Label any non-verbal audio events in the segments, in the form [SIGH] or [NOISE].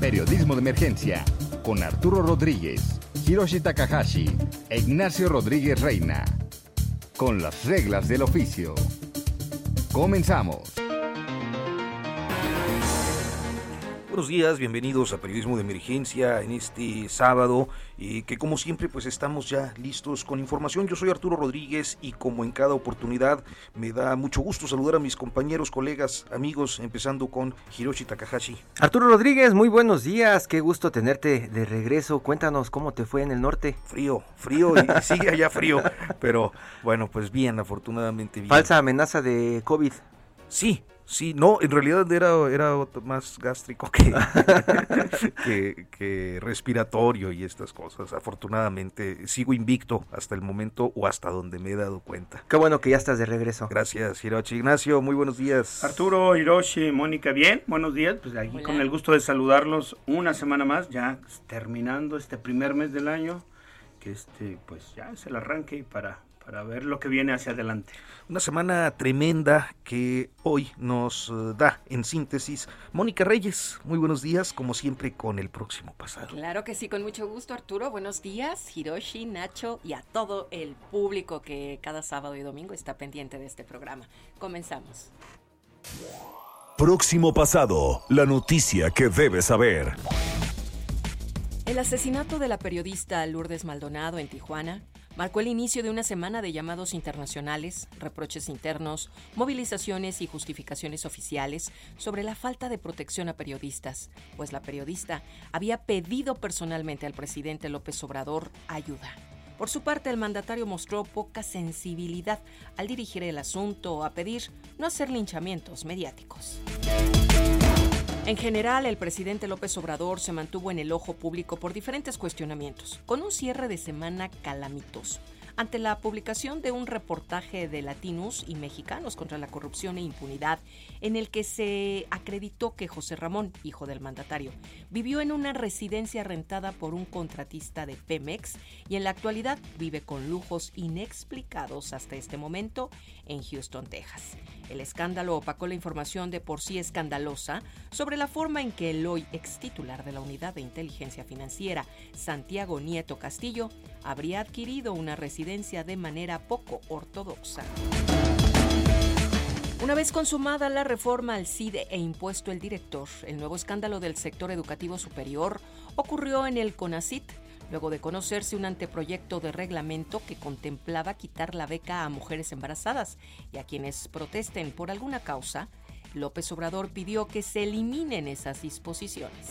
Periodismo de Emergencia con Arturo Rodríguez, Hiroshi Takahashi e Ignacio Rodríguez Reina. Con las reglas del oficio. Comenzamos. Buenos días, bienvenidos a Periodismo de Emergencia en este sábado, y que como siempre pues estamos ya listos con información. Yo soy Arturo Rodríguez y como en cada oportunidad me da mucho gusto saludar a mis compañeros, colegas, amigos, empezando con Hiroshi Takahashi. Arturo Rodríguez, muy buenos días, qué gusto tenerte de regreso. Cuéntanos cómo te fue en el norte. Frío, frío y sigue allá frío, pero bueno, pues bien, afortunadamente bien. Falsa amenaza de COVID. Sí, Sí, no, en realidad era, era más gástrico que, [LAUGHS] que, que, respiratorio y estas cosas. Afortunadamente sigo invicto hasta el momento o hasta donde me he dado cuenta. Qué bueno que ya estás de regreso. Gracias, Hiroshi. Ignacio, muy buenos días. Arturo, Hiroshi, Mónica, bien, buenos días. Pues aquí con el gusto de saludarlos una semana más, ya terminando este primer mes del año, que este, pues ya es el arranque para para ver lo que viene hacia adelante. Una semana tremenda que hoy nos eh, da en síntesis Mónica Reyes. Muy buenos días, como siempre, con el próximo pasado. Claro que sí, con mucho gusto, Arturo. Buenos días, Hiroshi, Nacho y a todo el público que cada sábado y domingo está pendiente de este programa. Comenzamos. Próximo pasado, la noticia que debes saber. El asesinato de la periodista Lourdes Maldonado en Tijuana marcó el inicio de una semana de llamados internacionales, reproches internos, movilizaciones y justificaciones oficiales sobre la falta de protección a periodistas, pues la periodista había pedido personalmente al presidente López Obrador ayuda. Por su parte, el mandatario mostró poca sensibilidad al dirigir el asunto a pedir no hacer linchamientos mediáticos. En general, el presidente López Obrador se mantuvo en el ojo público por diferentes cuestionamientos, con un cierre de semana calamitoso ante la publicación de un reportaje de latinos y mexicanos contra la corrupción e impunidad, en el que se acreditó que José Ramón, hijo del mandatario, vivió en una residencia rentada por un contratista de Pemex y en la actualidad vive con lujos inexplicados hasta este momento en Houston, Texas. El escándalo opacó la información de por sí escandalosa sobre la forma en que el hoy ex titular de la Unidad de Inteligencia Financiera, Santiago Nieto Castillo, habría adquirido una residencia de manera poco ortodoxa. Una vez consumada la reforma al CIDE e impuesto el director, el nuevo escándalo del sector educativo superior ocurrió en el CONACIT, luego de conocerse un anteproyecto de reglamento que contemplaba quitar la beca a mujeres embarazadas y a quienes protesten por alguna causa, López Obrador pidió que se eliminen esas disposiciones.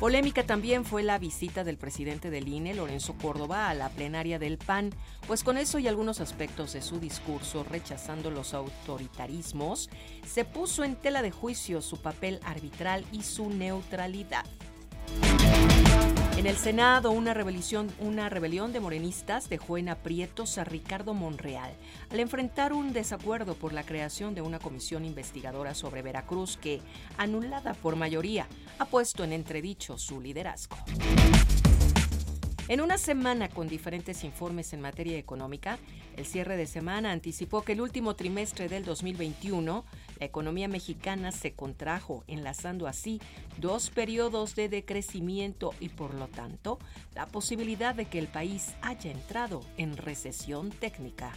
Polémica también fue la visita del presidente del INE, Lorenzo Córdoba, a la plenaria del PAN, pues con eso y algunos aspectos de su discurso rechazando los autoritarismos, se puso en tela de juicio su papel arbitral y su neutralidad. En el Senado, una rebelión, una rebelión de morenistas dejó en aprietos a Ricardo Monreal al enfrentar un desacuerdo por la creación de una comisión investigadora sobre Veracruz que, anulada por mayoría, ha puesto en entredicho su liderazgo. En una semana con diferentes informes en materia económica, el cierre de semana anticipó que el último trimestre del 2021 la economía mexicana se contrajo, enlazando así dos periodos de decrecimiento y por lo tanto la posibilidad de que el país haya entrado en recesión técnica.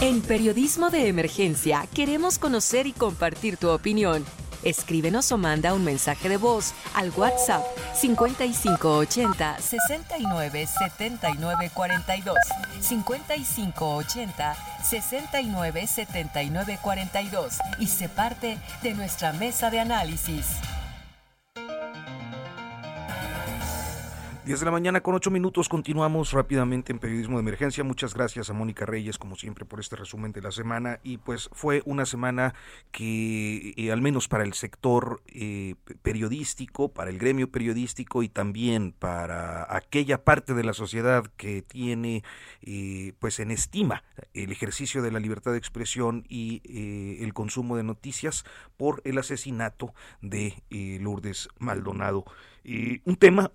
En Periodismo de Emergencia queremos conocer y compartir tu opinión. Escríbenos o manda un mensaje de voz al WhatsApp 5580 69 79 42 5580 69 79 42 y se parte de nuestra mesa de análisis. 10 de la mañana con 8 minutos. Continuamos rápidamente en Periodismo de Emergencia. Muchas gracias a Mónica Reyes, como siempre, por este resumen de la semana. Y pues fue una semana que, eh, al menos para el sector eh, periodístico, para el gremio periodístico y también para aquella parte de la sociedad que tiene eh, pues en estima el ejercicio de la libertad de expresión y el consumo de noticias por el asesinato de Lourdes Maldonado. un tema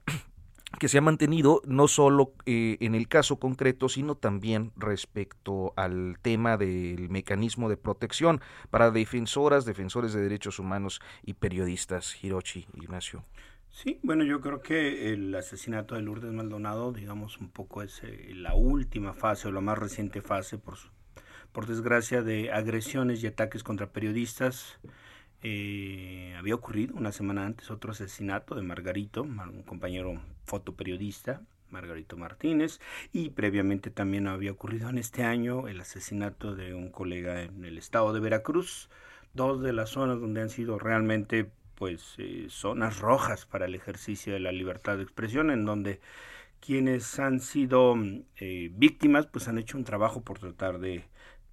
que se ha mantenido no solo eh, en el caso concreto, sino también respecto al tema del mecanismo de protección para defensoras, defensores de derechos humanos y periodistas. Hirochi, Ignacio. Sí, bueno, yo creo que el asesinato de Lourdes Maldonado, digamos, un poco es eh, la última fase o la más reciente fase, por, por desgracia, de agresiones y ataques contra periodistas eh, había ocurrido una semana antes otro asesinato de Margarito, un compañero fotoperiodista, Margarito Martínez, y previamente también había ocurrido en este año el asesinato de un colega en el estado de Veracruz, dos de las zonas donde han sido realmente pues eh, zonas rojas para el ejercicio de la libertad de expresión, en donde quienes han sido eh, víctimas pues han hecho un trabajo por tratar de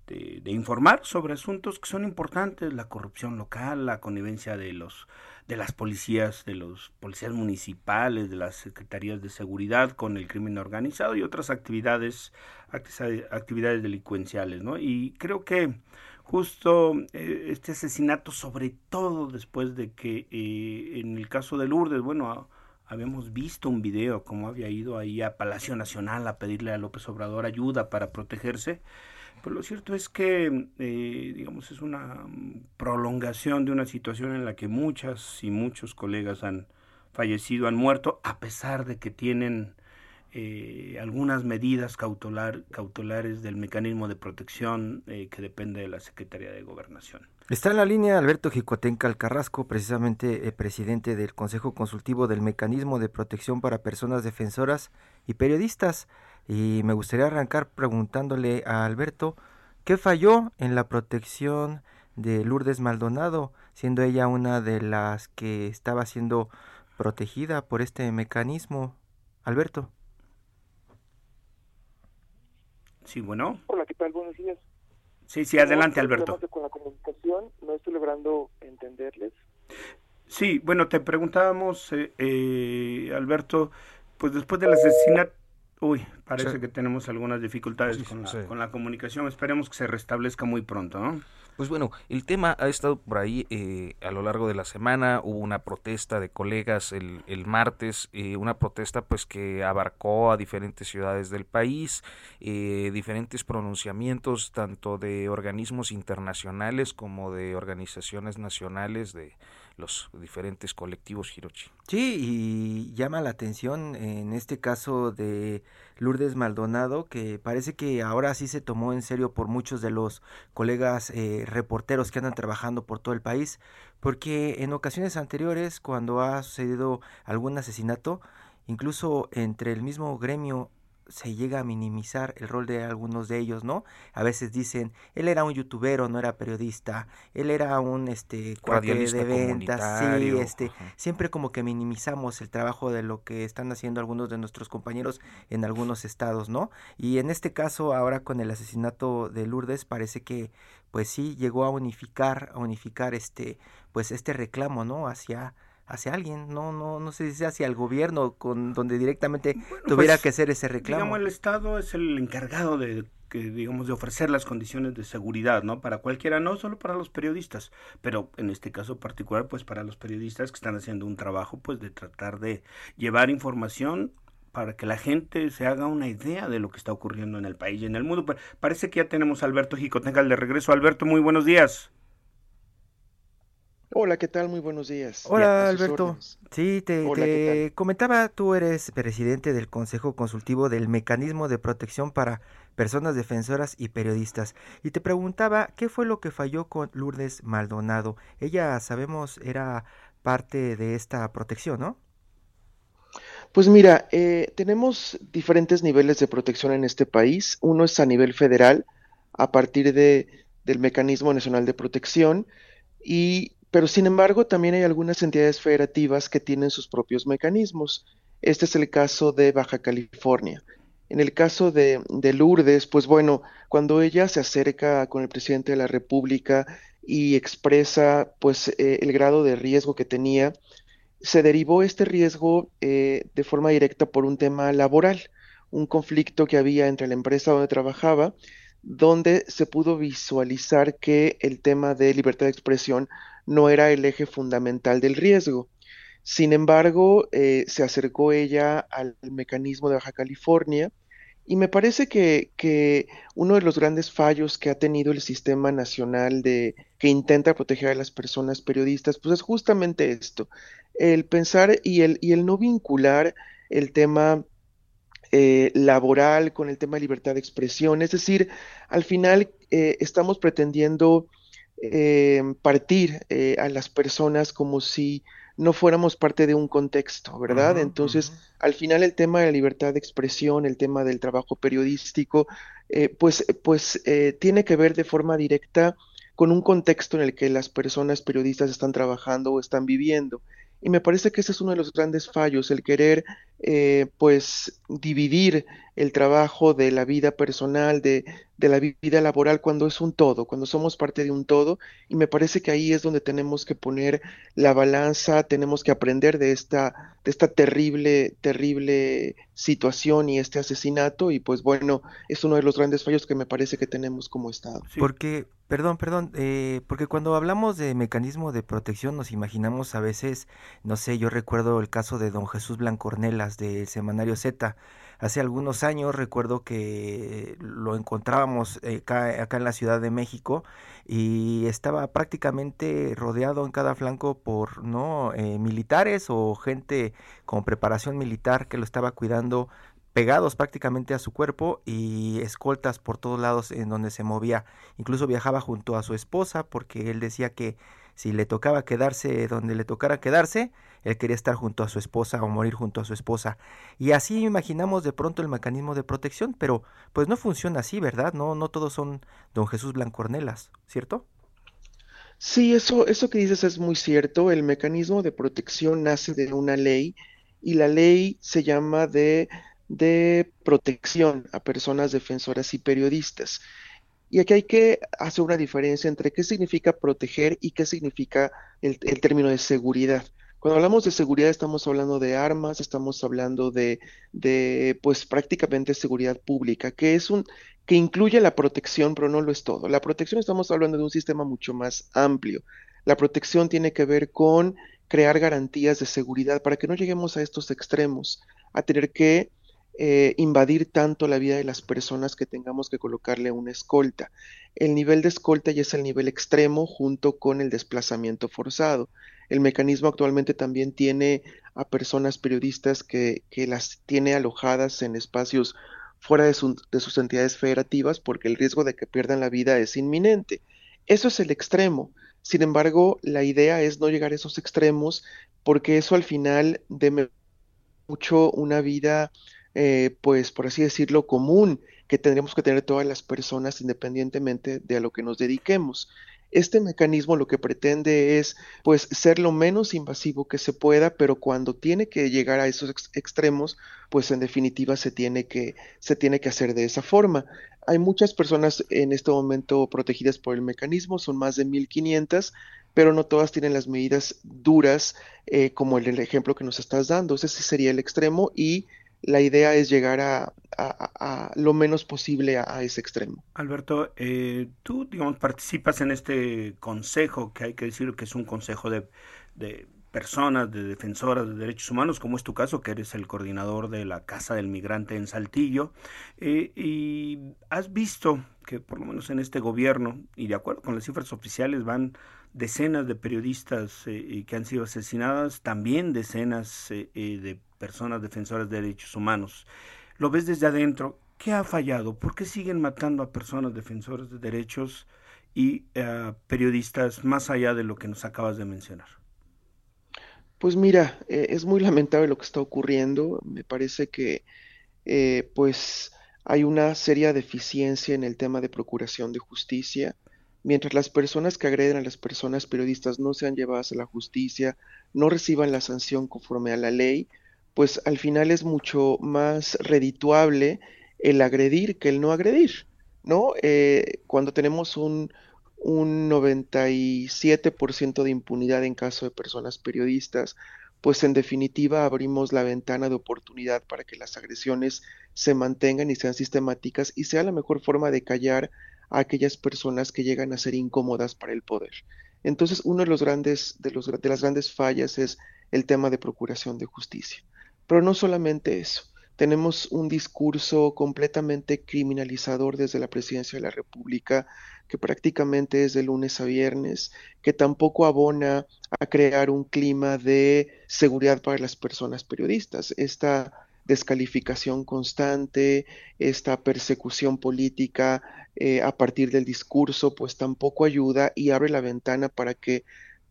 de, informar sobre asuntos que son importantes, la corrupción local, la connivencia de los de las policías, de los policías municipales, de las secretarías de seguridad con el crimen organizado y otras actividades actividades delincuenciales, ¿no? Y creo que justo eh, este asesinato, sobre todo después de que eh, en el caso de Lourdes, bueno, habíamos visto un video cómo había ido ahí a Palacio Nacional a pedirle a López Obrador ayuda para protegerse pero lo cierto es que, eh, digamos, es una prolongación de una situación en la que muchas y muchos colegas han fallecido, han muerto, a pesar de que tienen eh, algunas medidas cautelar, cautelares del mecanismo de protección eh, que depende de la Secretaría de Gobernación. Está en la línea Alberto Jicotenca Alcarrasco, precisamente presidente del Consejo Consultivo del Mecanismo de Protección para Personas Defensoras y Periodistas. Y me gustaría arrancar preguntándole a Alberto qué falló en la protección de Lourdes Maldonado, siendo ella una de las que estaba siendo protegida por este mecanismo. Alberto. Sí, bueno. Hola, ¿qué tal? Buenos días. Sí, sí, adelante, Alberto. Con la comunicación, no estoy logrando entenderles. Sí, bueno, te preguntábamos, eh, eh, Alberto, pues después del asesinato Uy, parece que tenemos algunas dificultades con, la, con, la, comunicación. Esperemos que se restablezca muy pronto, ¿no? Pues bueno, el tema ha estado por ahí eh, a lo largo de la semana. Hubo una protesta de colegas el, el martes, eh, una protesta pues que abarcó a diferentes ciudades del país, eh, diferentes pronunciamientos tanto de organismos internacionales como de organizaciones nacionales de los diferentes colectivos Hirochi. Sí, y llama la atención en este caso de Lourdes Maldonado, que parece que ahora sí se tomó en serio por muchos de los colegas eh, reporteros que andan trabajando por todo el país, porque en ocasiones anteriores, cuando ha sucedido algún asesinato, incluso entre el mismo gremio se llega a minimizar el rol de algunos de ellos, ¿no? A veces dicen, él era un youtuber no era periodista, él era un este cuate de ventas, sí, este, siempre como que minimizamos el trabajo de lo que están haciendo algunos de nuestros compañeros en algunos estados, ¿no? Y en este caso, ahora con el asesinato de Lourdes, parece que pues sí llegó a unificar, a unificar este, pues este reclamo, ¿no? hacia hacia alguien, no, no, no sé si sea hacia el gobierno, con donde directamente tuviera pues, que hacer ese reclamo. Digamos, el Estado es el encargado de que digamos de ofrecer las condiciones de seguridad, ¿no? Para cualquiera, no solo para los periodistas, pero en este caso particular, pues para los periodistas que están haciendo un trabajo, pues de tratar de llevar información para que la gente se haga una idea de lo que está ocurriendo en el país y en el mundo. Parece que ya tenemos a Alberto Jicotengal de regreso. Alberto, muy buenos días. Hola, ¿qué tal? Muy buenos días. Hola, Alberto. Sí, te, comentaba, tú eres presidente del Consejo Consultivo del Mecanismo de Protección para Personas Defensoras y Periodistas. Y te preguntaba, ¿qué fue lo que falló con Lourdes Maldonado? Ella, sabemos, era parte de esta protección, ¿no? Pues mira, eh, tenemos diferentes niveles de protección en este país. Uno es a nivel federal, a partir de, del Mecanismo Nacional de Protección, y pero sin embargo, también hay algunas entidades federativas que tienen sus propios mecanismos. Este es el caso de Baja California. En el caso de, Lourdes, pues bueno, cuando ella se acerca con el presidente de la República y expresa pues eh, el grado de riesgo que tenía, se derivó este riesgo eh, de forma directa por un tema laboral, un conflicto que había entre la empresa donde trabajaba, donde se pudo visualizar que el tema de libertad de expresión no era el eje fundamental del riesgo. Sin embargo, eh, se acercó ella al mecanismo de Baja California y me parece que, uno de los grandes fallos que ha tenido el sistema nacional de que intenta proteger a las personas periodistas, pues es justamente esto, el pensar y el, y el no vincular el tema eh, laboral con el tema de libertad de expresión. Es decir, al final eh, estamos pretendiendo partir a las personas como si no fuéramos parte de un contexto, ¿verdad? Entonces, al final el tema de la libertad de expresión, el tema del trabajo periodístico, eh, pues, pues eh, tiene que ver de forma directa con un contexto en el que las personas periodistas están trabajando o están viviendo. Y me parece que ese es uno de los grandes fallos, el querer eh, pues dividir el trabajo de la vida personal, de, de, la vida laboral, cuando es un todo, cuando somos parte de un todo. Y me parece que ahí es donde tenemos que poner la balanza, tenemos que aprender de esta, de esta terrible, terrible situación y este asesinato. Y pues bueno, es uno de los grandes fallos que me parece que tenemos como Estado. Porque, perdón, perdón, eh, porque cuando hablamos de mecanismo de protección nos imaginamos a veces, no sé, yo recuerdo el caso de don Jesús Blancornelas, del semanario Z. Hace algunos años recuerdo que lo encontrábamos eh, acá, en la Ciudad de México y estaba prácticamente rodeado en cada flanco por no eh, militares o gente con preparación militar que lo estaba cuidando pegados prácticamente a su cuerpo y escoltas por todos lados en donde se movía. Incluso viajaba junto a su esposa porque él decía que si le tocaba quedarse donde le tocara quedarse, él quería estar junto a su esposa o morir junto a su esposa. Y así imaginamos de pronto el mecanismo de protección, pero pues no funciona así, ¿verdad? No, no todos son don Jesús Blancornelas, ¿cierto? Sí, eso, eso que dices es muy cierto. El mecanismo de protección nace de una ley y la ley se llama de, de protección a personas defensoras y periodistas. Y aquí hay que hacer una diferencia entre qué significa proteger y qué significa el, término de seguridad. Cuando hablamos de seguridad estamos hablando de armas, estamos hablando de, pues prácticamente seguridad pública, que es un que incluye la protección, pero no lo es todo. La protección estamos hablando de un sistema mucho más amplio. La protección tiene que ver con crear garantías de seguridad para que no lleguemos a estos extremos, a tener que eh, invadir tanto la vida de las personas que tengamos que colocarle una escolta. El nivel de escolta ya es el nivel extremo junto con el desplazamiento forzado. El mecanismo actualmente también tiene a personas periodistas que, las tiene alojadas en espacios fuera de, de sus entidades federativas porque el riesgo de que pierdan la vida es inminente. Eso es el extremo. Sin embargo, la idea es no llegar a esos extremos porque eso al final deme mucho una vida eh, pues por así decirlo, común que tendríamos que tener todas las personas independientemente de a lo que nos dediquemos. Este mecanismo lo que pretende es pues ser lo menos invasivo que se pueda, pero cuando tiene que llegar a esos extremos, pues en definitiva se tiene que se tiene que hacer de esa forma. Hay muchas personas en este momento protegidas por el mecanismo, son más de 1500, pero no todas tienen las medidas duras eh, como el, el ejemplo que nos estás dando. Ese sería el extremo y la idea es llegar a, lo menos posible a, ese extremo. Alberto, eh, tú, digamos, participas en este consejo, que hay que decir que es un consejo de, personas, de defensoras de derechos humanos, como es tu caso, que eres el coordinador de la Casa del Migrante en Saltillo, eh, y has visto que por lo menos en este gobierno, y de acuerdo con las cifras oficiales, van decenas de periodistas eh, que han sido asesinadas, también decenas de personas defensoras de derechos humanos. Lo ves desde adentro. ¿Qué ha fallado? ¿Por qué siguen matando a personas defensoras de derechos y eh, periodistas más allá de lo que nos acabas de mencionar? Pues mira, eh, es muy lamentable lo que está ocurriendo. Me parece que eh, pues hay una seria deficiencia en el tema de procuración de justicia. Mientras las personas que agreden a las personas periodistas no sean llevadas a la justicia, no reciban la sanción conforme a la ley, pues al final es mucho más redituable el agredir que el no agredir, ¿no? Eh, cuando tenemos un, un 97% de impunidad en caso de personas periodistas, pues en definitiva abrimos la ventana de oportunidad para que las agresiones se mantengan y sean sistemáticas y sea la mejor forma de callar a aquellas personas que llegan a ser incómodas para el poder. Entonces, uno de los grandes de, los, de las grandes fallas es el tema de procuración de justicia. Pero no solamente eso, tenemos un discurso completamente criminalizador desde la presidencia de la República, que prácticamente es de lunes a viernes, que tampoco abona a crear un clima de seguridad para las personas periodistas. Esta descalificación constante, esta persecución política eh, a partir del discurso, pues tampoco ayuda y abre la ventana para que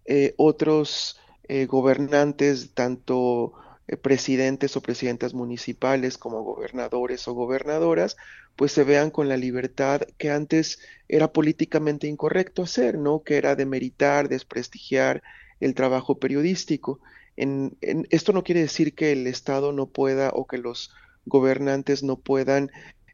eh, otros eh, gobernantes, tanto eh, presidentes o presidentas municipales como gobernadores o gobernadoras, pues se vean con la libertad que antes era políticamente incorrecto hacer, ¿no? Que era demeritar, desprestigiar el trabajo periodístico. En, esto no quiere decir que el Estado no pueda o que los gobernantes no puedan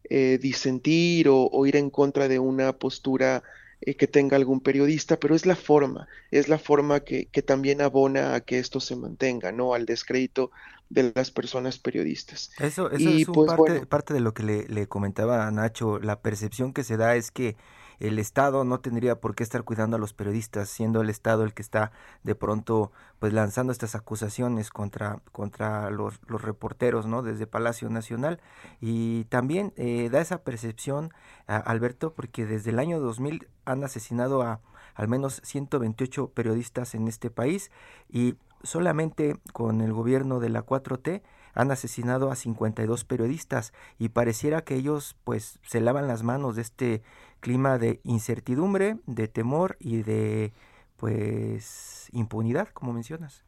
eh, disentir o, o, ir en contra de una postura eh, que tenga algún periodista, pero es la forma, es la forma que, que, también abona a que esto se mantenga, ¿no? Al descrédito de las personas periodistas. Eso, eso es pues, parte, parte, de lo que le, le comentaba a Nacho, la percepción que se da es que el Estado no tendría por qué estar cuidando a los periodistas, siendo el Estado el que está de pronto pues lanzando estas acusaciones contra, contra los, los reporteros, ¿no? Desde Palacio Nacional. Y también eh, da esa percepción, a Alberto, porque desde el año 2000 han asesinado a al menos 128 periodistas en este país y solamente con el gobierno de la 4T han asesinado a 52 periodistas y pareciera que ellos pues se lavan las manos de este clima de incertidumbre, de temor y de pues impunidad, como mencionas.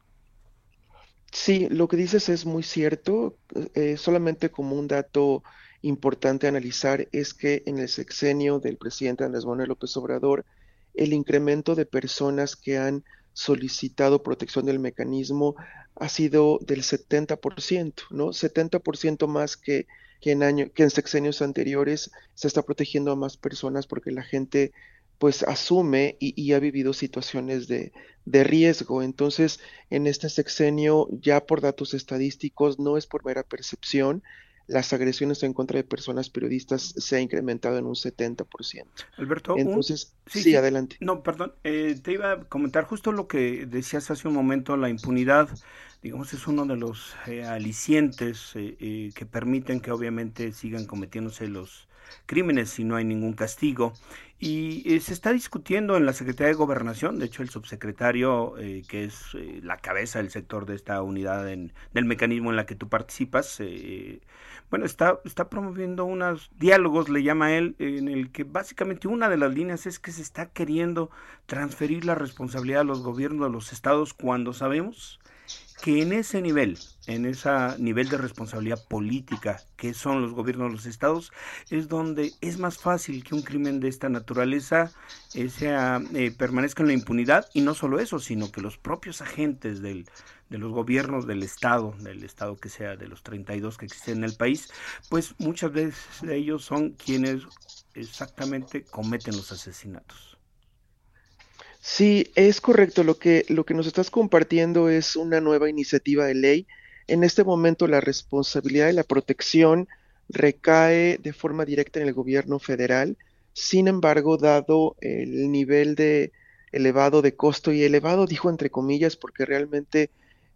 Sí, lo que dices es muy cierto. Eh, solamente como un dato importante a analizar es que en el sexenio del presidente Andrés Manuel López Obrador, el incremento de personas que han solicitado protección del mecanismo ha sido del 70%, ¿no? 70% más que, que, en año, que en sexenios anteriores se está protegiendo a más personas porque la gente pues asume y, ha vivido situaciones de, de, riesgo. Entonces, en este sexenio, ya por datos estadísticos, no es por mera percepción, las agresiones en contra de personas periodistas se ha incrementado en un 70%. Alberto, entonces, sí, adelante. No, perdón, eh, te iba a comentar justo lo que decías hace un momento, la impunidad, digamos, es uno de los eh, alicientes eh, que permiten que obviamente sigan cometiéndose los crímenes si no hay ningún castigo. Y se está discutiendo en la Secretaría de Gobernación, de hecho el subsecretario, que es la cabeza del sector de esta unidad en, del mecanismo en la que tú participas, bueno, está, está promoviendo unos diálogos, le llama él, en el que básicamente una de las líneas es que se está queriendo transferir la responsabilidad a los gobiernos de los estados cuando sabemos que en ese nivel, en ese nivel de responsabilidad política que son los gobiernos de los estados, es donde es más fácil que un crimen de esta naturaleza eh, sea, eh, permanezca en la impunidad y no solo eso, sino que los propios agentes del, de los gobiernos del estado, del estado que sea de los 32 que existen en el país, pues muchas veces ellos son quienes exactamente cometen los asesinatos. Sí, es correcto. Lo que, lo que nos estás compartiendo es una nueva iniciativa de ley. En este momento la responsabilidad de la protección recae de forma directa en el gobierno federal. Sin embargo, dado el nivel de elevado de costo y elevado, dijo entre comillas, porque realmente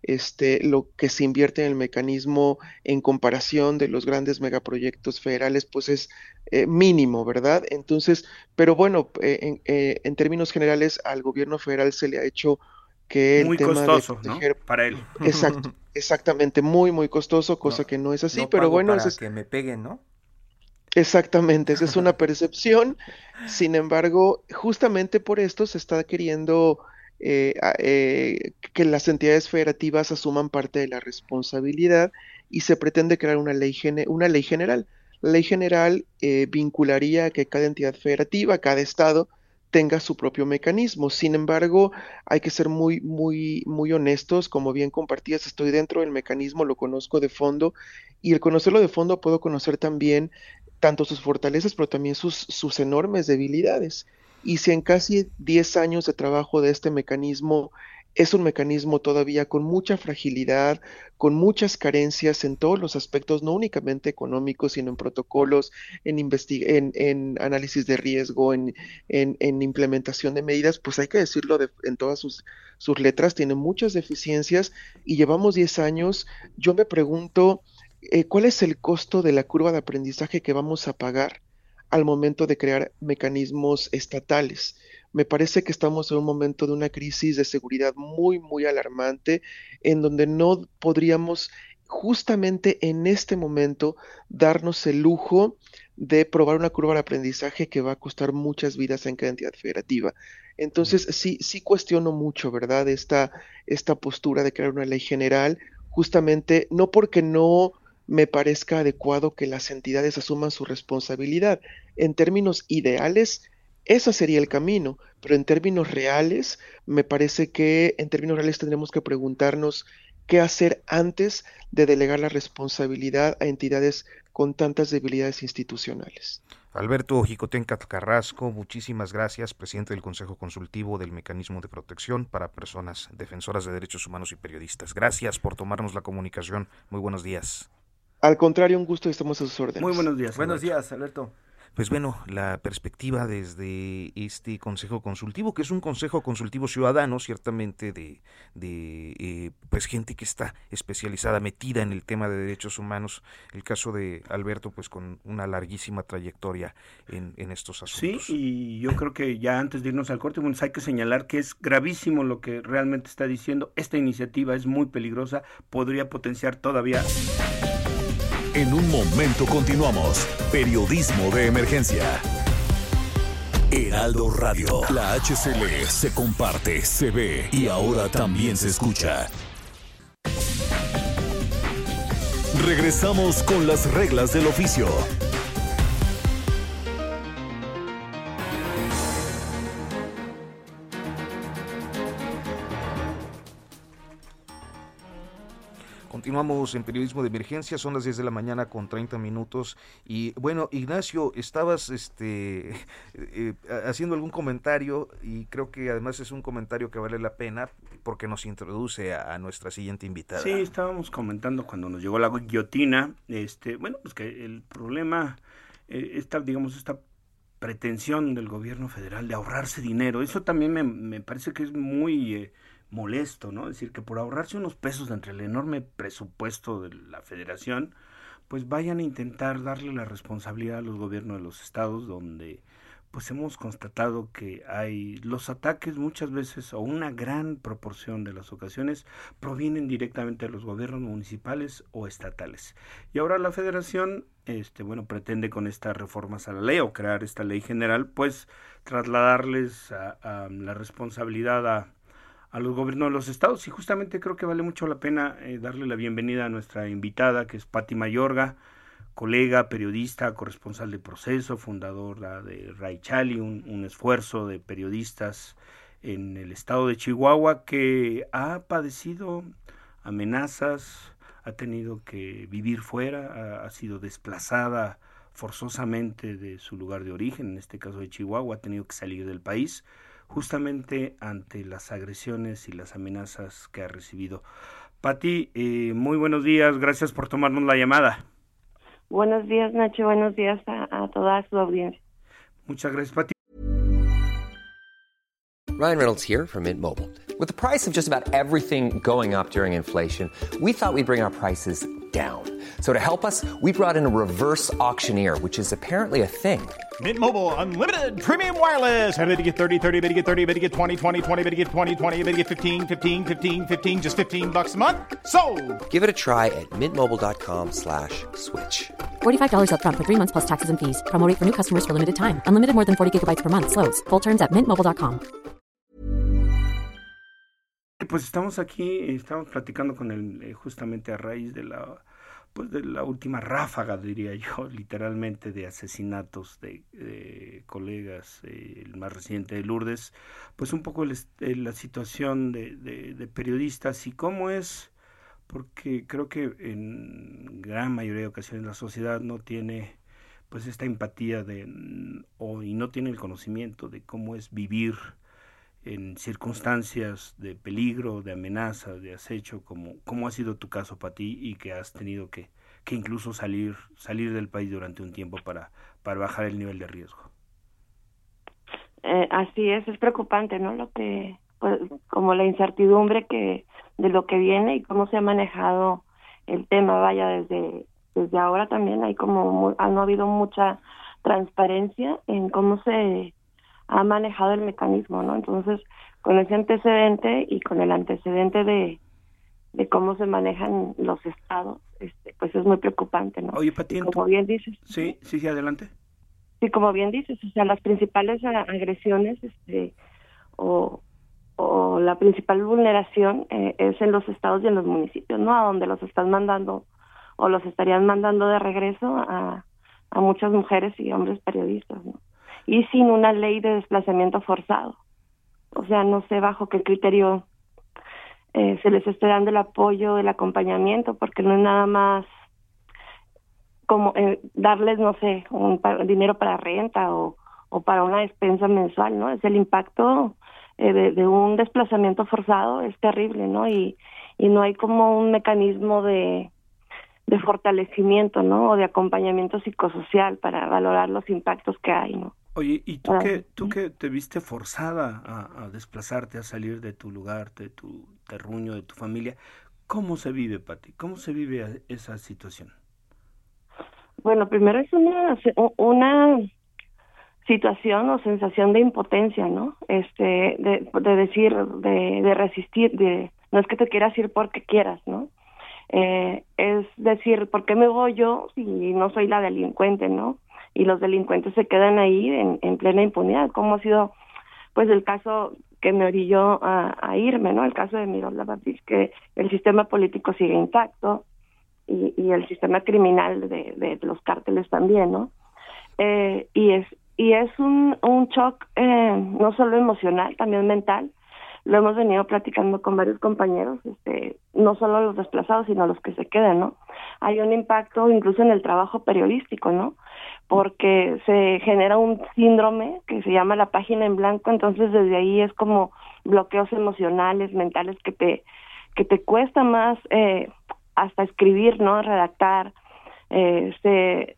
este, lo que se invierte en el mecanismo en comparación de los grandes megaproyectos federales, pues es eh, mínimo, ¿verdad? Entonces, pero bueno, eh, eh, en, términos generales al gobierno federal se le ha hecho que muy costoso, ¿no? Para él. Exacto, [LAUGHS] exactamente, muy, muy costoso, cosa que no es así, pero bueno. es que me peguen, ¿no? Exactamente, esa es una [LAUGHS] percepción. Sin embargo, justamente por esto se está queriendo eh, eh, que las entidades federativas asuman parte de la responsabilidad y se pretende crear una ley, una ley general. La ley general eh, vincularía a que cada entidad federativa, cada estado, tenga su propio mecanismo. Sin embargo, hay que ser muy, muy, muy honestos. Como bien compartías, estoy dentro del mecanismo, lo conozco de fondo y el conocerlo de fondo puedo conocer también tanto sus fortalezas, pero también sus, sus enormes debilidades. Y si en casi 10 años de trabajo de este mecanismo es un mecanismo todavía con mucha fragilidad, con muchas carencias en todos los aspectos, no únicamente económicos, sino en protocolos, en, en, análisis de riesgo, en, implementación de medidas, pues hay que decirlo en todas sus, sus letras, tiene muchas deficiencias y llevamos 10 años. Yo me pregunto, eh, ¿cuál es el costo de la curva de aprendizaje que vamos a pagar al momento de crear mecanismos estatales? me parece que estamos en un momento de una crisis de seguridad muy, muy alarmante, en donde no podríamos justamente en este momento darnos el lujo de probar una curva de aprendizaje que va a costar muchas vidas en cada entidad federativa. Entonces, sí, sí cuestiono mucho, ¿verdad? Esta, esta postura de crear una ley general, justamente no porque no me parezca adecuado que las entidades asuman su responsabilidad. En términos ideales, ese sería el camino, pero en términos reales, me parece que en términos reales tendremos que preguntarnos qué hacer antes de delegar la responsabilidad a entidades con tantas debilidades institucionales. Alberto Jicotenca Carrasco, muchísimas gracias, presidente del Consejo Consultivo del Mecanismo de Protección para Personas Defensoras de Derechos Humanos y Periodistas. Gracias por tomarnos la comunicación. Muy buenos días. Al contrario, un gusto, estamos a sus órdenes. Muy buenos días. Buenos días, Alberto pues bueno, la perspectiva desde este Consejo Consultivo, que es un Consejo Consultivo Ciudadano, ciertamente de, de eh, pues gente que está especializada, metida en el tema de derechos humanos. El caso de Alberto, pues con una larguísima trayectoria en, en estos asuntos. Sí, y yo creo que ya antes de irnos al corte, bueno, hay que señalar que es gravísimo lo que realmente está diciendo. Esta iniciativa es muy peligrosa, podría potenciar todavía en un momento continuamos. Periodismo de emergencia. Heraldo Radio. La HCL se comparte, se ve y ahora también se escucha. Regresamos con las reglas del oficio. Continuamos en periodismo de emergencia, son las 10 de la mañana con 30 minutos. Y bueno, Ignacio, estabas este, [LAUGHS] eh, haciendo algún comentario y creo que además es un comentario que vale la pena porque nos introduce a, nuestra siguiente invitada. Sí, estábamos comentando cuando nos llegó la guillotina, este, bueno, pues que el problema, eh, esta, digamos, esta pretensión del gobierno federal de ahorrarse dinero, eso también me, me parece que es muy... Eh, molesto, ¿no? Es decir, que por ahorrarse unos pesos entre el enorme presupuesto de la federación, pues vayan a intentar darle la responsabilidad a los gobiernos de los estados donde pues hemos constatado que hay los ataques muchas veces o una gran proporción de las ocasiones provienen directamente de los gobiernos municipales o estatales. Y ahora la federación este bueno pretende con estas reformas a la ley o crear esta ley general pues trasladarles a la responsabilidad a a los gobiernos de los estados y justamente creo que vale mucho la pena eh, darle la bienvenida a nuestra invitada que es Patti Mayorga, colega, periodista, corresponsal de proceso, fundadora de Ray Chali, un, esfuerzo de periodistas en el estado de Chihuahua que ha padecido amenazas, ha tenido que vivir fuera, ha sido desplazada forzosamente de su lugar de origen, en este caso de Chihuahua, ha tenido que salir del país justamente ante las agresiones y las amenazas que ha recibido. Pati, eh, muy buenos días, gracias por tomarnos la llamada. Buenos días, Nacho, buenos días a, a toda su audiencia. Muchas gracias, Pati. Ryan Reynolds here from Mint Mobile. With the price of just about everything going up during inflation, we thought we'd bring our prices down. So to help us, we brought in a reverse auctioneer, which is apparently a thing. Mint Mobile unlimited premium wireless. Ready to get 30, 30, bit to get 30, bit to get 20, 20, 20, bit to get 20, 20, bit to get 15, 15, 15, 15 just 15 bucks a month. So, Give it a try at mintmobile.com/switch. slash $45 up front for 3 months plus taxes and fees. Promo rate for new customers for limited time. Unlimited more than 40 gigabytes per month slows. Full terms at mintmobile.com. Pues estamos aquí, estamos platicando con él eh, justamente a raíz de la pues de la última ráfaga, diría yo, [LAUGHS] literalmente, de asesinatos de, colegas, eh, el más reciente de Lourdes, pues un poco la situación de, de, periodistas y cómo es, porque creo que en gran mayoría de ocasiones la sociedad no tiene pues esta empatía de o, y no tiene el conocimiento de cómo es vivir en circunstancias de peligro, de amenaza, de acecho, como, como ha sido tu caso para ti y que has tenido que, que incluso salir, salir del país durante un tiempo para, para bajar el nivel de riesgo. Eh, así es, es preocupante, ¿no? Lo que, pues, como la incertidumbre que de lo que viene y cómo se ha manejado el tema, vaya, desde, desde ahora también hay como, ha, no ha habido mucha transparencia en cómo se ha manejado el mecanismo, ¿no? Entonces, con ese antecedente y con el antecedente de, de cómo se manejan los estados, este, pues es muy preocupante, ¿no? Oye, Pati, como bien dices. Sí, sí, sí, adelante. Sí, como bien dices, o sea, las principales agresiones, este, o, o la principal vulneración eh, es en los estados y en los municipios, ¿no? A donde los están mandando o los estarían mandando de regreso a, a muchas mujeres y hombres periodistas, ¿no? Y sin una ley de desplazamiento forzado. O sea, no sé bajo qué criterio eh, se les esté dando el apoyo, el acompañamiento, porque no es nada más como eh, darles, no sé, un dinero para renta o, para una despensa mensual, ¿no? Es el impacto eh, de, un desplazamiento forzado, es terrible, ¿no? Y, no hay como un mecanismo de fortalecimiento, ¿no? O de acompañamiento psicosocial para valorar los impactos que hay, ¿no? Oye, ¿y tú, que, tú que te viste forzada a, desplazarte, a salir de tu lugar, de tu terruño, de tu familia, ¿cómo se vive, Pati? ¿Cómo se vive esa situación? Bueno, primero es una, una situación o sensación de impotencia, ¿no? Este, de, de decir, de, de resistir, de no es que te quieras ir porque quieras, ¿no? Eh, es decir, ¿por qué me voy yo si no soy la delincuente, ¿no? Y los delincuentes se quedan ahí en, en plena impunidad, como ha sido pues el caso que me orilló a, irme, ¿no? El caso de Miroslava que el sistema político sigue intacto y, y el sistema criminal de, de, los cárteles también, ¿no? Eh, y es y es un, un shock eh, no solo emocional, también mental. Lo hemos venido platicando con varios compañeros, este, no solo los desplazados, sino los que se quedan, ¿no? Hay un impacto incluso en el trabajo periodístico, ¿no? Porque se genera un síndrome que se llama la página en blanco, entonces desde ahí es como bloqueos emocionales, mentales que te que te cuesta más eh, hasta escribir, ¿no? Redactar, eh, se,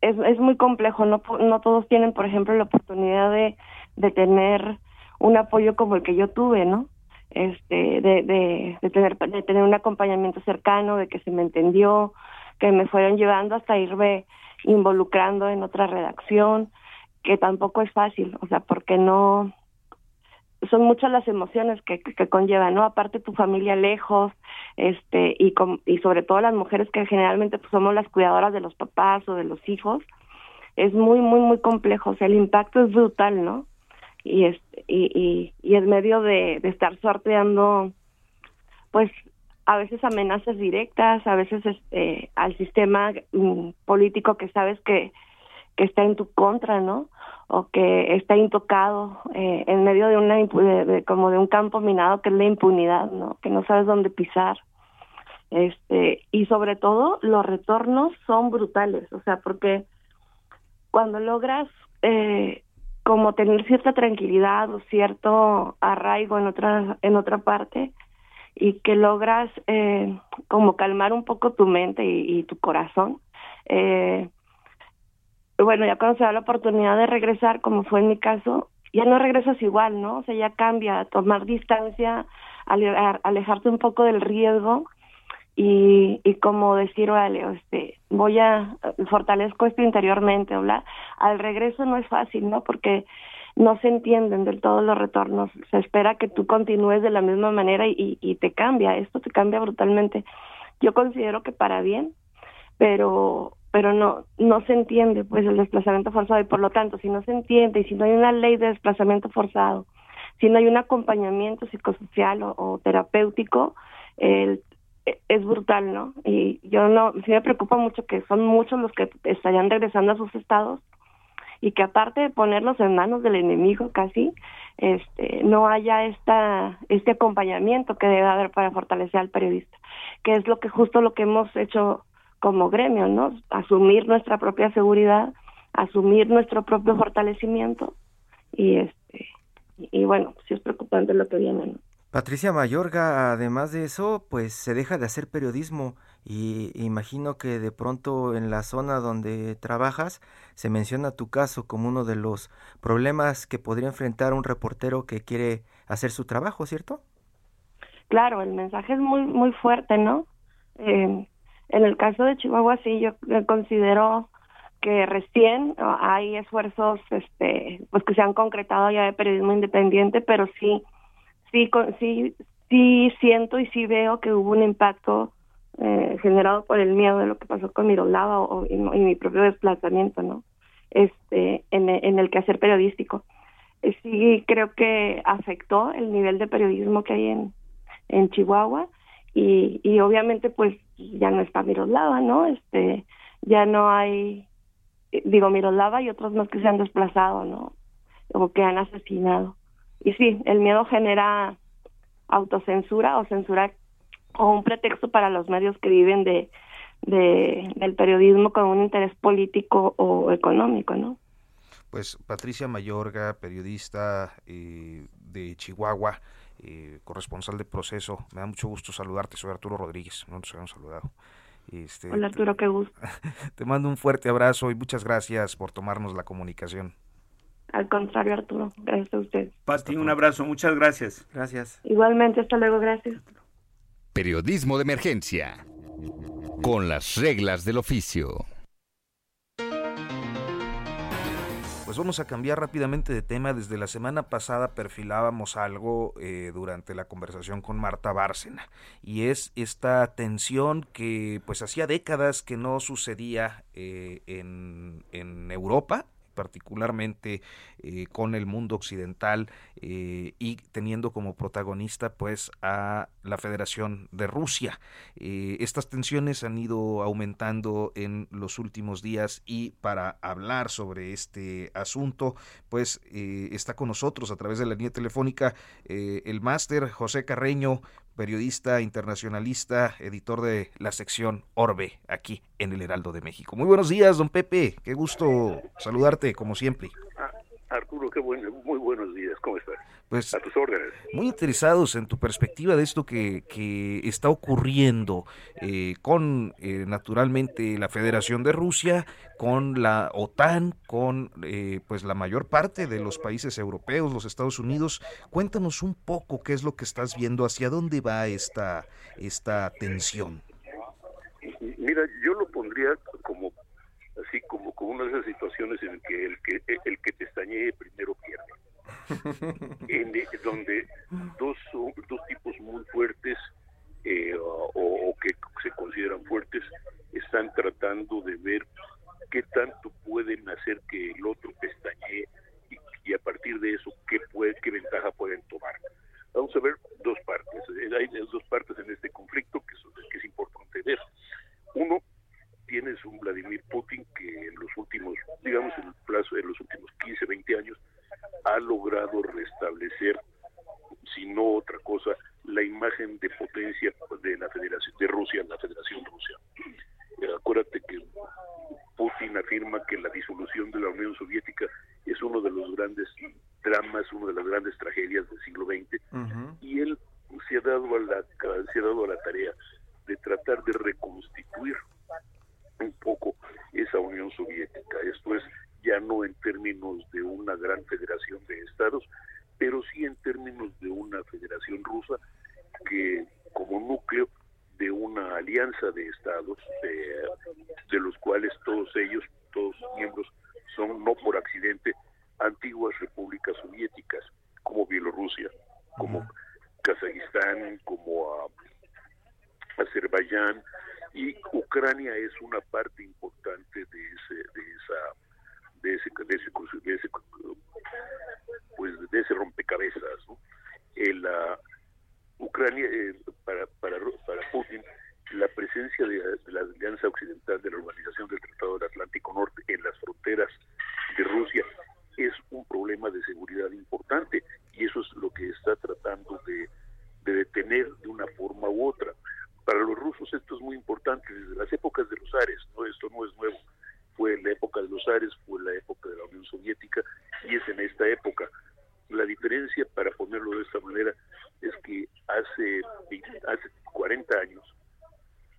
es, es muy complejo, no, no todos tienen, por ejemplo, la oportunidad de, de tener un apoyo como el que yo tuve, ¿no? Este, de, de, de tener, de tener un acompañamiento cercano, de que se me entendió, que me fueron llevando hasta irme involucrando en otra redacción, que tampoco es fácil, o sea, porque no son muchas las emociones que, que, conllevan, ¿no? Aparte tu familia lejos, este, y, y sobre todo las mujeres que generalmente pues, somos las cuidadoras de los papás o de los hijos, es muy, muy, muy complejo, o sea, el impacto es brutal, ¿no? Y, este, y, y, y en medio de, de estar sorteando, pues, a veces amenazas directas, a veces este, al sistema mm, político que sabes que, que está en tu contra, ¿no? O que está intocado eh, en medio de una de, como de un campo minado que es la impunidad, ¿no? Que no sabes dónde pisar. Este, y sobre todo los retornos son brutales, o sea, porque cuando logras eh, como tener cierta tranquilidad o cierto arraigo en otra en otra parte, y que logras eh, como calmar un poco tu mente y, tu corazón. Eh, bueno, ya cuando se da la oportunidad de regresar, como fue en mi caso, ya no regresas igual, ¿no? O sea, ya cambia, tomar distancia, alejarte un poco del riesgo y, y como decir, vale, este, voy a, fortalezco esto interiormente, ¿verdad? Al regreso no es fácil, ¿no? Porque no se entienden del todo los retornos. Se espera que tú continúes de la misma manera y, y te cambia, esto te cambia brutalmente. Yo considero que para bien, pero pero no no se entiende pues el desplazamiento forzado y por lo tanto si no se entiende y si no hay una ley de desplazamiento forzado, si no hay un acompañamiento psicosocial o, terapéutico, el, es brutal, ¿no? Y yo no, sí me preocupa mucho que son muchos los que estarían regresando a sus estados y que aparte de ponerlos en manos del enemigo casi, este, no haya esta, este acompañamiento que debe haber para fortalecer al periodista, que es lo que justo lo que hemos hecho como gremio, ¿no? Asumir nuestra propia seguridad, asumir nuestro propio fortalecimiento y este y bueno, sí es preocupante lo que viene, ¿no? Patricia Mayorga, además de eso, pues se deja de hacer periodismo y imagino que de pronto en la zona donde trabajas se menciona tu caso como uno de los problemas que podría enfrentar un reportero que quiere hacer su trabajo, ¿cierto? Claro, el mensaje es muy muy fuerte, ¿no? Eh, en el caso de Chihuahua sí, yo considero que recién hay esfuerzos, este, pues que se han concretado ya de periodismo independiente, pero sí sí, sí, sí siento y sí veo que hubo un impacto eh, generado por el miedo de lo que pasó con Miroslava o, y, mi propio desplazamiento, ¿no? Este, en, el quehacer periodístico. Eh, sí creo que afectó el nivel de periodismo que hay en, en Chihuahua y, y obviamente pues ya no está Miroslava, ¿no? Este, ya no hay, digo Miroslava y otros más que se han desplazado, ¿no? O que han asesinado. Y sí, el miedo genera autocensura o censura o un pretexto para los medios que viven de, de del periodismo con un interés político o económico, ¿no? Pues Patricia Mayorga, periodista eh, de Chihuahua, eh, corresponsal de Proceso, me da mucho gusto saludarte, soy Arturo Rodríguez, no nos habíamos saludado. Este, Hola Arturo, qué gusto. [LAUGHS] Te mando un fuerte abrazo y muchas gracias por tomarnos la comunicación. Al contrario, Arturo, gracias a usted. Pati, un abrazo, muchas gracias. Gracias. Igualmente, hasta luego, gracias. Periodismo de emergencia. Con las reglas del oficio. Pues vamos a cambiar rápidamente de tema. Desde la semana pasada perfilábamos algo eh, durante la conversación con Marta Bárcena y es esta tensión que pues hacía décadas que no sucedía eh, en, en Europa particularmente eh, con el mundo occidental eh, y teniendo como protagonista pues a la Federación de Rusia. Eh, estas tensiones han ido aumentando en los últimos días y para hablar sobre este asunto pues está con nosotros a través de la línea telefónica el máster José Carreño, periodista internacionalista, editor de la sección Orbe, aquí en el Heraldo de México. Muy buenos días, don Pepe, qué gusto saludarte, como siempre. Ah, Arturo, qué bueno, muy buenos días, ¿cómo estás? Pues, a tus órdenes. Muy interesados en tu perspectiva de esto que, que está ocurriendo eh, con, eh, naturalmente, la Federación de Rusia, con la OTAN, con eh, pues la mayor parte de los países europeos, los Estados Unidos. Cuéntanos un poco qué es lo que estás viendo, hacia dónde va esta, esta tensión. Mira, yo lo pondría como así como, como una de esas situaciones en que el que el que te estañe primero pierde [LAUGHS] en, donde dos, dos tipos muy fuertes eh, o, que se consideran fuertes están tratando de ver qué tanto pueden hacer que el otro pestañee y, a partir de eso qué, puede, qué ventaja pueden tomar. Vamos a ver dos partes. Hay dos partes en este conflicto que, que es importante ver. Uno, tienes un Vladimir Putin que en los últimos, digamos, en el plazo de los últimos 15, 20 años ha logrado restablecer, si no otra cosa, la imagen de potencia de la Federación de Rusia, la Federación Rusia. Acuérdate que Putin afirma que la disolución de la Unión Soviética es uno de los grandes dramas, una de las grandes tragedias del siglo XX, y él se ha dado a la se ha dado a la tarea de tratar de reconstituir un poco esa Unión Soviética. Esto es ya no en términos de una gran federación de estados, pero sí en términos de una federación rusa que como núcleo de una alianza de estados, de, los cuales todos ellos, todos miembros, son no por accidente antiguas repúblicas soviéticas, como Bielorrusia, como Kazajistán, como uh, Azerbaiyán, y Ucrania es una parte importante de, ese, de esa de ese, de ese, de ese pues de ese rompecabezas ¿no? Ah, Ucrania eh, para, para, para Putin la presencia de, de, la alianza occidental de la organización del Tratado del Atlántico Norte en las fronteras de Rusia es un problema de seguridad importante y eso es lo que está tratando de, de detener de una forma u otra. Para los rusos esto es muy importante desde las épocas de los Ares, no esto no es nuevo, fue la época de la Unión Soviética y es en esta época. La diferencia, para ponerlo de esta manera, es que hace, hace 40 años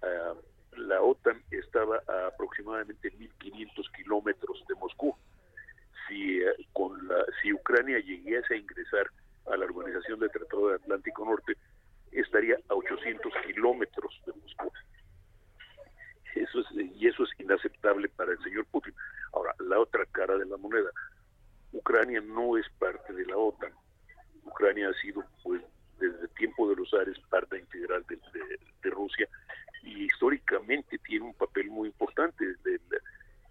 ah, la OTAN estaba a aproximadamente 1.500 kilómetros de Moscú. Si, eh, con la, si Ucrania llegase a ingresar a la Organización del Tratado del Atlántico Norte, estaría a 800 kilómetros de Moscú. Eso es, y eso es inaceptable para el señor Putin. Ahora, la otra cara de la moneda, Ucrania no es parte de la OTAN. Ucrania ha sido, pues, desde el tiempo de los Ares, parte integral de, Rusia y históricamente tiene un papel muy importante. El,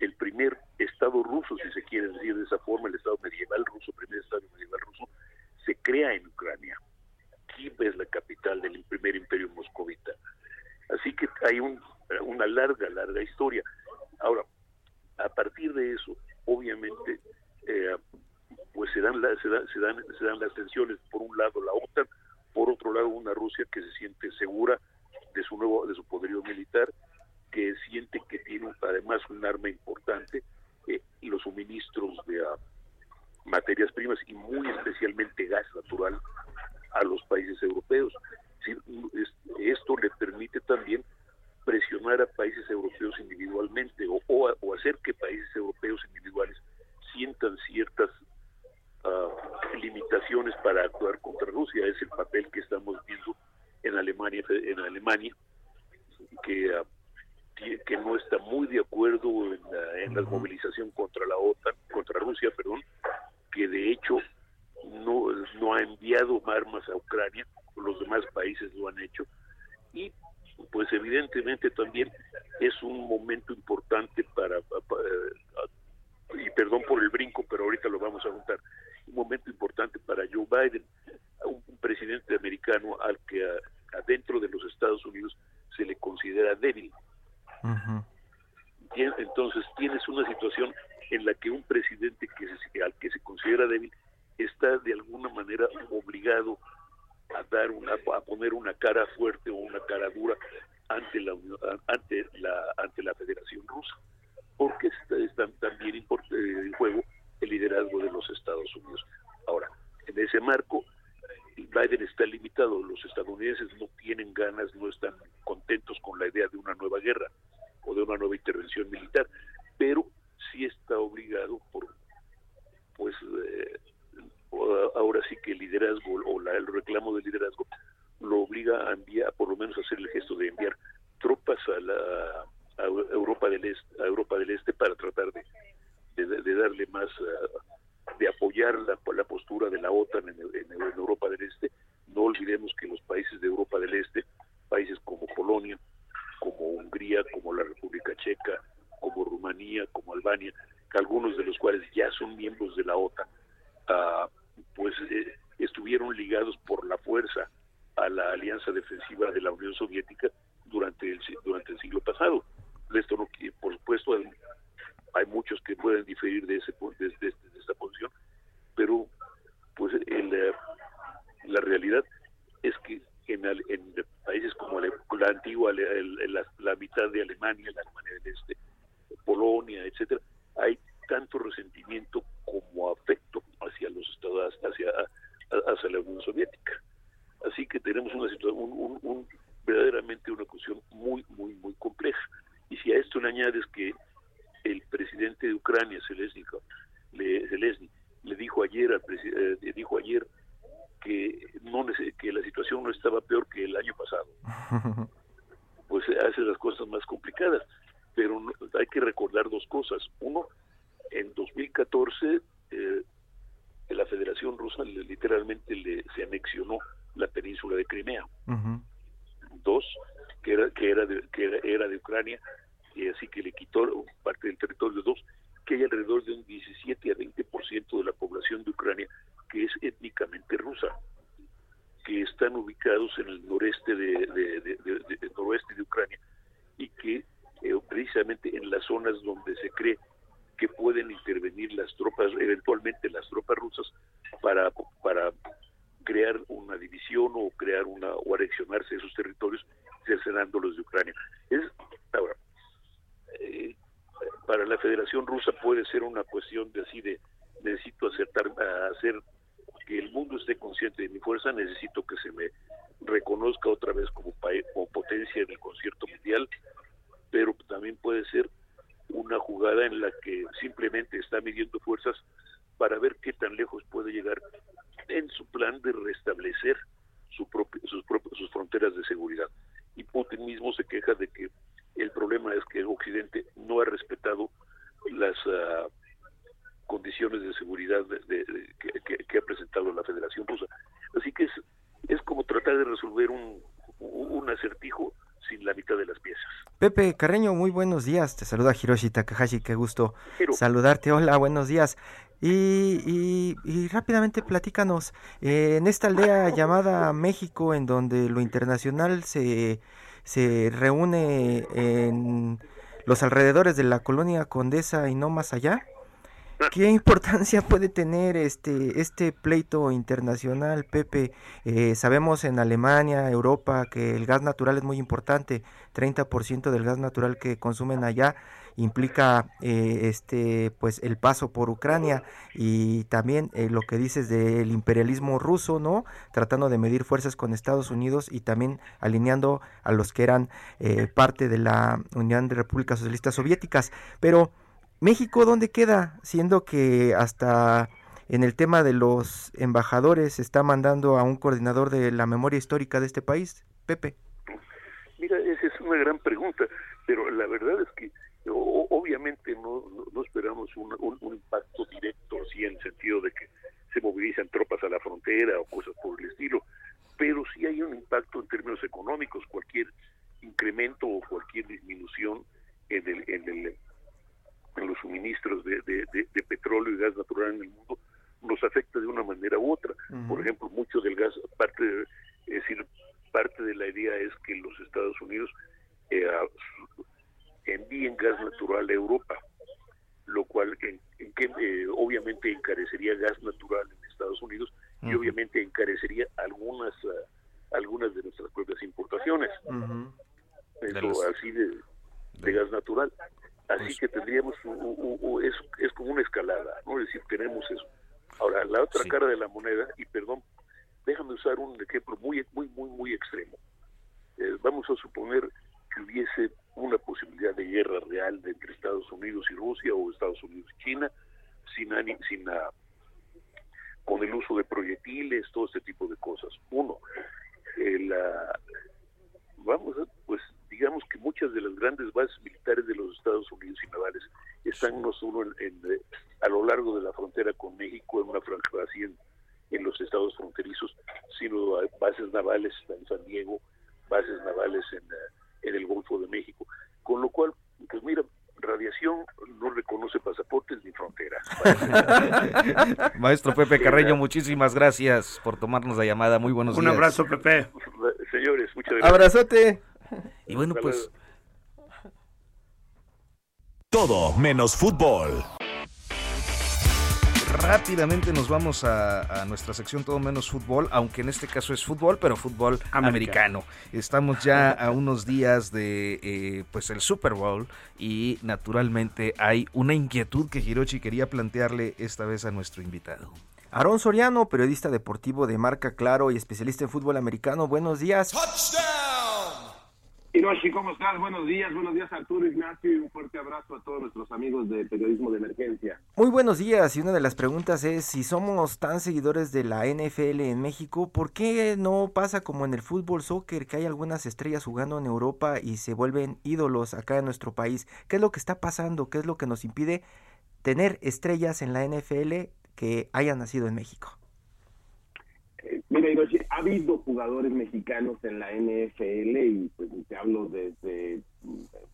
el primer Estado ruso, si se quiere decir de esa forma, el Estado medieval ruso, primer Estado medieval ruso, se crea en Ucrania. Kiev es la capital del primer imperio moscovita. Así que hay un, una larga, larga historia. Ahora, a partir de eso, obviamente, eh, pues se dan, se, se, dan, se dan las tensiones, por un lado la OTAN, por otro lado una Rusia que se siente segura de su nuevo de su poderío militar, que siente que tiene además un arma importante eh, y los suministros de uh, materias primas y muy especialmente gas natural a los países europeos. Esto le permite también presionar a países europeos individualmente o, o, hacer que países europeos individuales sientan ciertas uh, limitaciones para actuar contra Rusia. Es el papel que estamos viendo en Alemania, en Alemania que, uh, que no está muy de acuerdo en, en la movilización contra la OTAN, contra Rusia, perdón, que de hecho no, no ha enviado armas a Ucrania, los demás países lo han hecho, y pues evidentemente también es un momento importante para, y perdón por el brinco, pero ahorita lo vamos a juntar, un momento importante para Joe Biden, un, presidente americano al que adentro de los Estados Unidos se le considera débil. Entonces tienes una situación en la que un presidente que al que se considera débil está de alguna manera obligado a dar una a poner una cara fuerte o una cara dura ante la ante la ante la Federación Rusa porque está, también eh, en juego el liderazgo de los Estados Unidos ahora en ese marco Biden está limitado los estadounidenses no tienen ganas no están contentos con la idea de una nueva guerra o de una nueva intervención militar pero sí está obligado por pues eh, ahora sí que el liderazgo o la, el reclamo del liderazgo lo obliga a enviar por lo menos a hacer el gesto de enviar tropas a la a Europa del este a Europa del este para tratar de, de, darle más eh, de la, postura de la OTAN en, Europa del Este no olvidemos que los países de Europa del Este países como Polonia como Hungría como la República Checa como Rumanía, como Albania, algunos de los cuales ya son miembros de la OTAN, uh, pues eh, estuvieron ligados por la fuerza a la alianza defensiva de la Unión Soviética durante el, durante el siglo pasado. Esto por supuesto, hay, muchos que pueden diferir de, ese, de, de esta posición, pero pues el, eh, la realidad es que en, en países como la, la antigua, la, la, mitad de Alemania, la Alemania del Este, Polonia, etcétera, hay tanto resentimiento como afecto hacia los estados, hacia, hacia la Unión Soviética. Así que tenemos una situación, un, verdaderamente una cuestión muy, muy, muy compleja. Y si a esto le añades que el presidente de Ucrania, Zelensky, le, Zelensky, le dijo ayer al eh, dijo ayer que no que la situación no estaba peor que el año pasado pues hace las cosas más complicadas pero hay que recordar dos cosas. Uno, en 2014 eh, la Federación Rusa literalmente le, se anexionó la península de Crimea. Dos, que era que era de, que era, de Ucrania y así que le quitó parte del territorio. Dos, que hay alrededor de un 17 a 20% de la población de Ucrania que es étnicamente rusa, que están ubicados en el noreste de, de noroeste de Ucrania y que eh, precisamente en las zonas donde se cree que pueden intervenir las tropas, eventualmente las tropas rusas, para, para crear una división o crear una o anexionarse esos territorios, cercenándolos de Ucrania. Es ahora eh, para la Federación Rusa puede ser una cuestión de así de necesito acertar, hacer que el mundo esté consciente de mi fuerza, necesito que se me reconozca otra vez como, como potencia en el concierto mundial, pero también puede ser una jugada en la que simplemente está midiendo fuerzas para ver qué tan lejos puede llegar en su plan de restablecer su sus, sus fronteras de seguridad. Y Putin mismo se queja de que el problema es que Occidente no ha respetado las ah, condiciones de seguridad de, que, ha presentado la Federación Rusa. Así que es, es como tratar de resolver un, un acertijo sin la mitad de las piezas. Pepe Carreño, muy buenos días. Te saluda Hiroshi Takahashi, qué gusto saludarte. Hola, buenos días. Y, y, rápidamente platícanos, eh, en esta aldea [LAUGHS] llamada México, en donde lo internacional se, se reúne en los alrededores de la colonia Condesa y no más allá, ¿Qué importancia puede tener este, este pleito internacional, Pepe? Eh, sabemos en Alemania, Europa, que el gas natural es muy importante. 30% del gas natural que consumen allá implica eh, este pues el paso por Ucrania y también eh, lo que dices del imperialismo ruso no tratando de medir fuerzas con Estados Unidos y también alineando a los que eran parte de la Unión de Repúblicas Socialistas Soviéticas pero México, ¿dónde queda? Siendo que hasta en el tema de los embajadores está mandando a un coordinador de la memoria histórica de este país, Pepe. Mira, esa es una gran pregunta, pero la verdad es que obviamente no, esperamos un, impacto directo, así en el sentido de que se movilizan tropas a la frontera o cosas por el estilo, pero sí hay un impacto en términos económicos, cualquier incremento o cualquier disminución en el en los suministros de, petróleo y gas natural en el mundo nos afecta de una manera u otra. Por ejemplo, mucho del gas, parte de, es decir, parte de la idea es que los Estados Unidos eh, envíen gas natural a Europa, lo cual en, que, eh, obviamente encarecería gas natural en Estados Unidos y obviamente encarecería algunas ah, algunas de nuestras propias importaciones. así de gas natural. Así pues que tendríamos, es, es como una escalada, ¿no? Es decir, tenemos eso. Ahora, la otra cara de la moneda, y perdón, déjame usar un ejemplo muy, muy, muy, muy extremo. Eh, vamos a suponer que hubiese una posibilidad de guerra real entre Estados Unidos y Rusia o Estados Unidos y China, sin, sin con el uso de proyectiles, todo este tipo de cosas. Uno, la, vamos a, pues digamos que muchas de las grandes bases militares de los Estados Unidos y navales están no solo en, eh, a lo largo de la frontera con México, en una franja así en, los estados fronterizos, sino bases navales en San Diego, bases navales en, eh, en el Golfo de México. Con lo cual, pues mira, radiación no reconoce pasaportes ni fronteras. [LAUGHS] Maestro Pepe Carreño, muchísimas gracias por tomarnos la llamada. Muy buenos días. Un abrazo, Pepe. Señores, muchas gracias. Abrazote. Y bueno, pues... Todo menos fútbol. Rápidamente nos vamos a, nuestra sección Todo menos fútbol, aunque en este caso es fútbol, pero fútbol americano. Estamos ya a unos días de eh, pues el Super Bowl y naturalmente hay una inquietud que Hiroshi quería plantearle esta vez a nuestro invitado. Aarón Soriano, periodista deportivo de marca Claro y especialista en fútbol americano. Buenos días. Hiroshi, ¿cómo estás? Buenos días, buenos días Arturo Ignacio y un fuerte abrazo a todos nuestros amigos de Periodismo de Emergencia. Muy buenos días y una de las preguntas es si somos tan seguidores de la NFL en México, ¿por qué no pasa como en el fútbol soccer que hay algunas estrellas jugando en Europa y se vuelven ídolos acá en nuestro país? ¿Qué es lo que está pasando? ¿Qué es lo que nos impide tener estrellas en la NFL que hayan nacido en México? Eh, mira, Hiroshi, ha habido jugadores mexicanos en la NFL y pues te hablo desde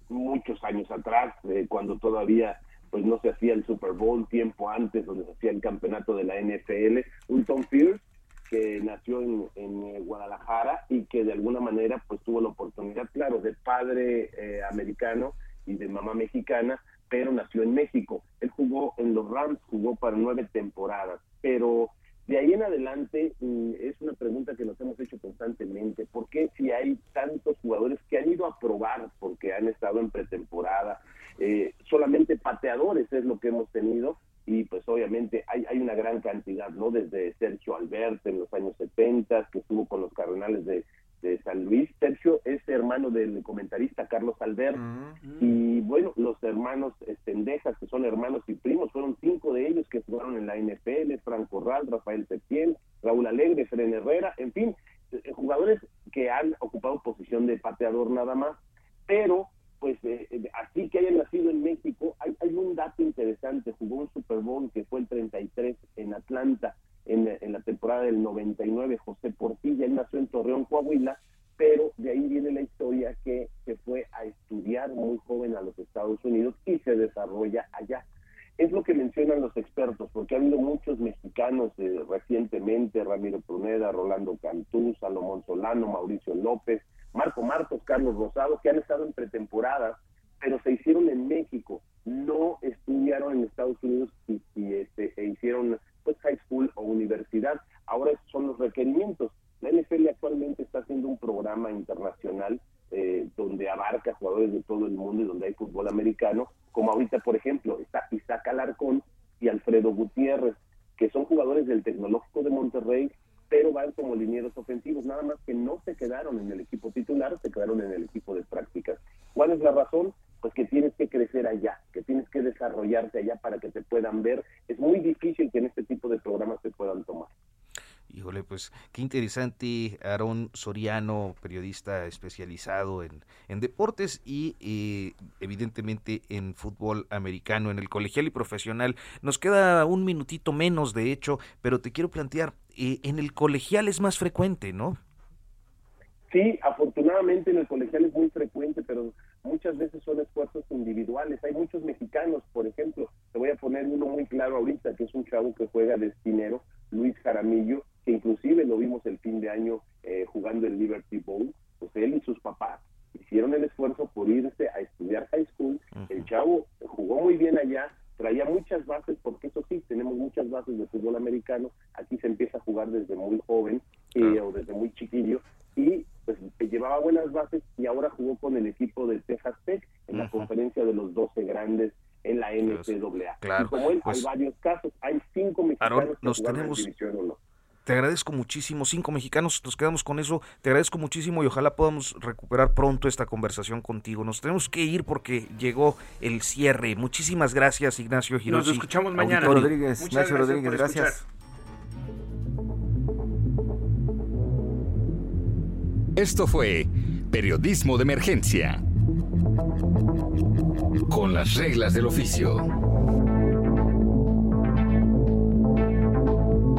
muchos años atrás, eh, cuando todavía pues no se hacía el Super Bowl, tiempo antes donde se hacía el campeonato de la NFL, un Tom Pierce que nació en, eh, Guadalajara y que de alguna manera pues tuvo la oportunidad, claro, de padre americano y de mamá mexicana, pero nació en México. Él jugó en los Rams, jugó para nueve temporadas, pero de ahí en adelante mm, es una pregunta que nos hemos hecho constantemente. ¿Por qué si hay tantos jugadores que han ido a probar porque han estado en pretemporada, eh, solamente pateadores es lo que hemos tenido y pues obviamente hay, hay una gran cantidad, ¿no? Desde Sergio Albert en los años 70, que estuvo con los Cardenales de, de San Luis. Sergio es hermano del comentarista Carlos Albert. Y bueno, los hermanos Estendejas, que son hermanos y primos, fueron cinco de ellos que jugaron en la NFL, Franco Ral, Rafael Septién, Raúl Alegre, Fren Herrera, en fin, eh, jugadores que han ocupado posición de pateador nada más, pero pues eh, eh, así que hayan nacido en México, hay, hay un dato interesante, jugó un Super Bowl que fue el 33 en Atlanta, en, en, la temporada del 99, José Portilla, él nació en Torreón, Coahuila, pero de ahí viene la historia que se fue a estudiar muy joven a los Estados Unidos y se desarrolla allá. Es lo que mencionan los expertos, porque ha habido muchos mexicanos eh, recientemente, Ramiro Pruneda, Rolando Cantú, Salomón Solano, Mauricio López, Marco Marcos, Carlos Rosado, que han estado en pretemporada, pero se hicieron en México, no estudiaron en Estados Unidos y, y este, e hicieron pues high school o universidad. Ahora esos son los La NFL actualmente está haciendo un programa internacional eh, donde abarca jugadores de todo el mundo y donde hay fútbol americano, como ahorita, por ejemplo, está Isaac Alarcón y Alfredo Gutiérrez, que son jugadores del Tecnológico de Monterrey, pero van como linieros ofensivos, nada más que no se quedaron en el equipo titular, se quedaron en el equipo de prácticas. ¿Cuál es la razón? Pues que tienes que crecer allá, que tienes que desarrollarte allá para que te puedan ver. Es muy difícil que en este tipo de programas. Híjole, pues qué interesante, Aarón Soriano, periodista especializado en, en deportes y eh, evidentemente en fútbol americano, en el colegial y profesional. Nos queda un minutito menos, de hecho, pero te quiero plantear, eh, en el colegial es más frecuente, ¿no? Sí, afortunadamente en el colegial es muy frecuente, pero muchas veces son esfuerzos individuales. Hay muchos mexicanos, por ejemplo, te voy a poner uno muy claro ahorita, que es un chavo que juega de esquinero, Luis Jaramillo, que inclusive lo vimos el fin de año eh, jugando el Liberty Bowl, pues él y sus papás hicieron el esfuerzo por irse a estudiar high school, el chavo jugó muy bien allá, traía muchas bases, porque eso sí, tenemos muchas bases de fútbol americano, aquí se empieza a jugar desde muy joven eh, o desde muy chiquillo, y pues llevaba buenas bases y ahora jugó con el equipo de Texas Tech en la conferencia de los 12 grandes en la NCAA. Claro, y como él, pues, hay varios casos, hay cinco mexicanos Aaron, que nos jugaron en tenemos- División uno. Te agradezco muchísimo, cinco mexicanos, nos quedamos con eso, te agradezco muchísimo y ojalá podamos recuperar pronto esta conversación contigo. Nos tenemos que ir porque llegó el cierre. Muchísimas gracias, Ignacio Hiroshi. Nos escuchamos mañana. Auditorio. Rodríguez, Muchas Ignacio gracias Rodríguez, gracias. Esto fue Periodismo de Emergencia. Con las reglas del oficio.